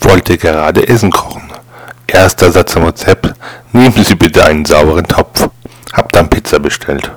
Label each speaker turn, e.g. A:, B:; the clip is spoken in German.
A: Wollte gerade Essen kochen. Erster Satz im Rezept. Nehmen Sie bitte einen sauberen Topf. Hab dann Pizza bestellt.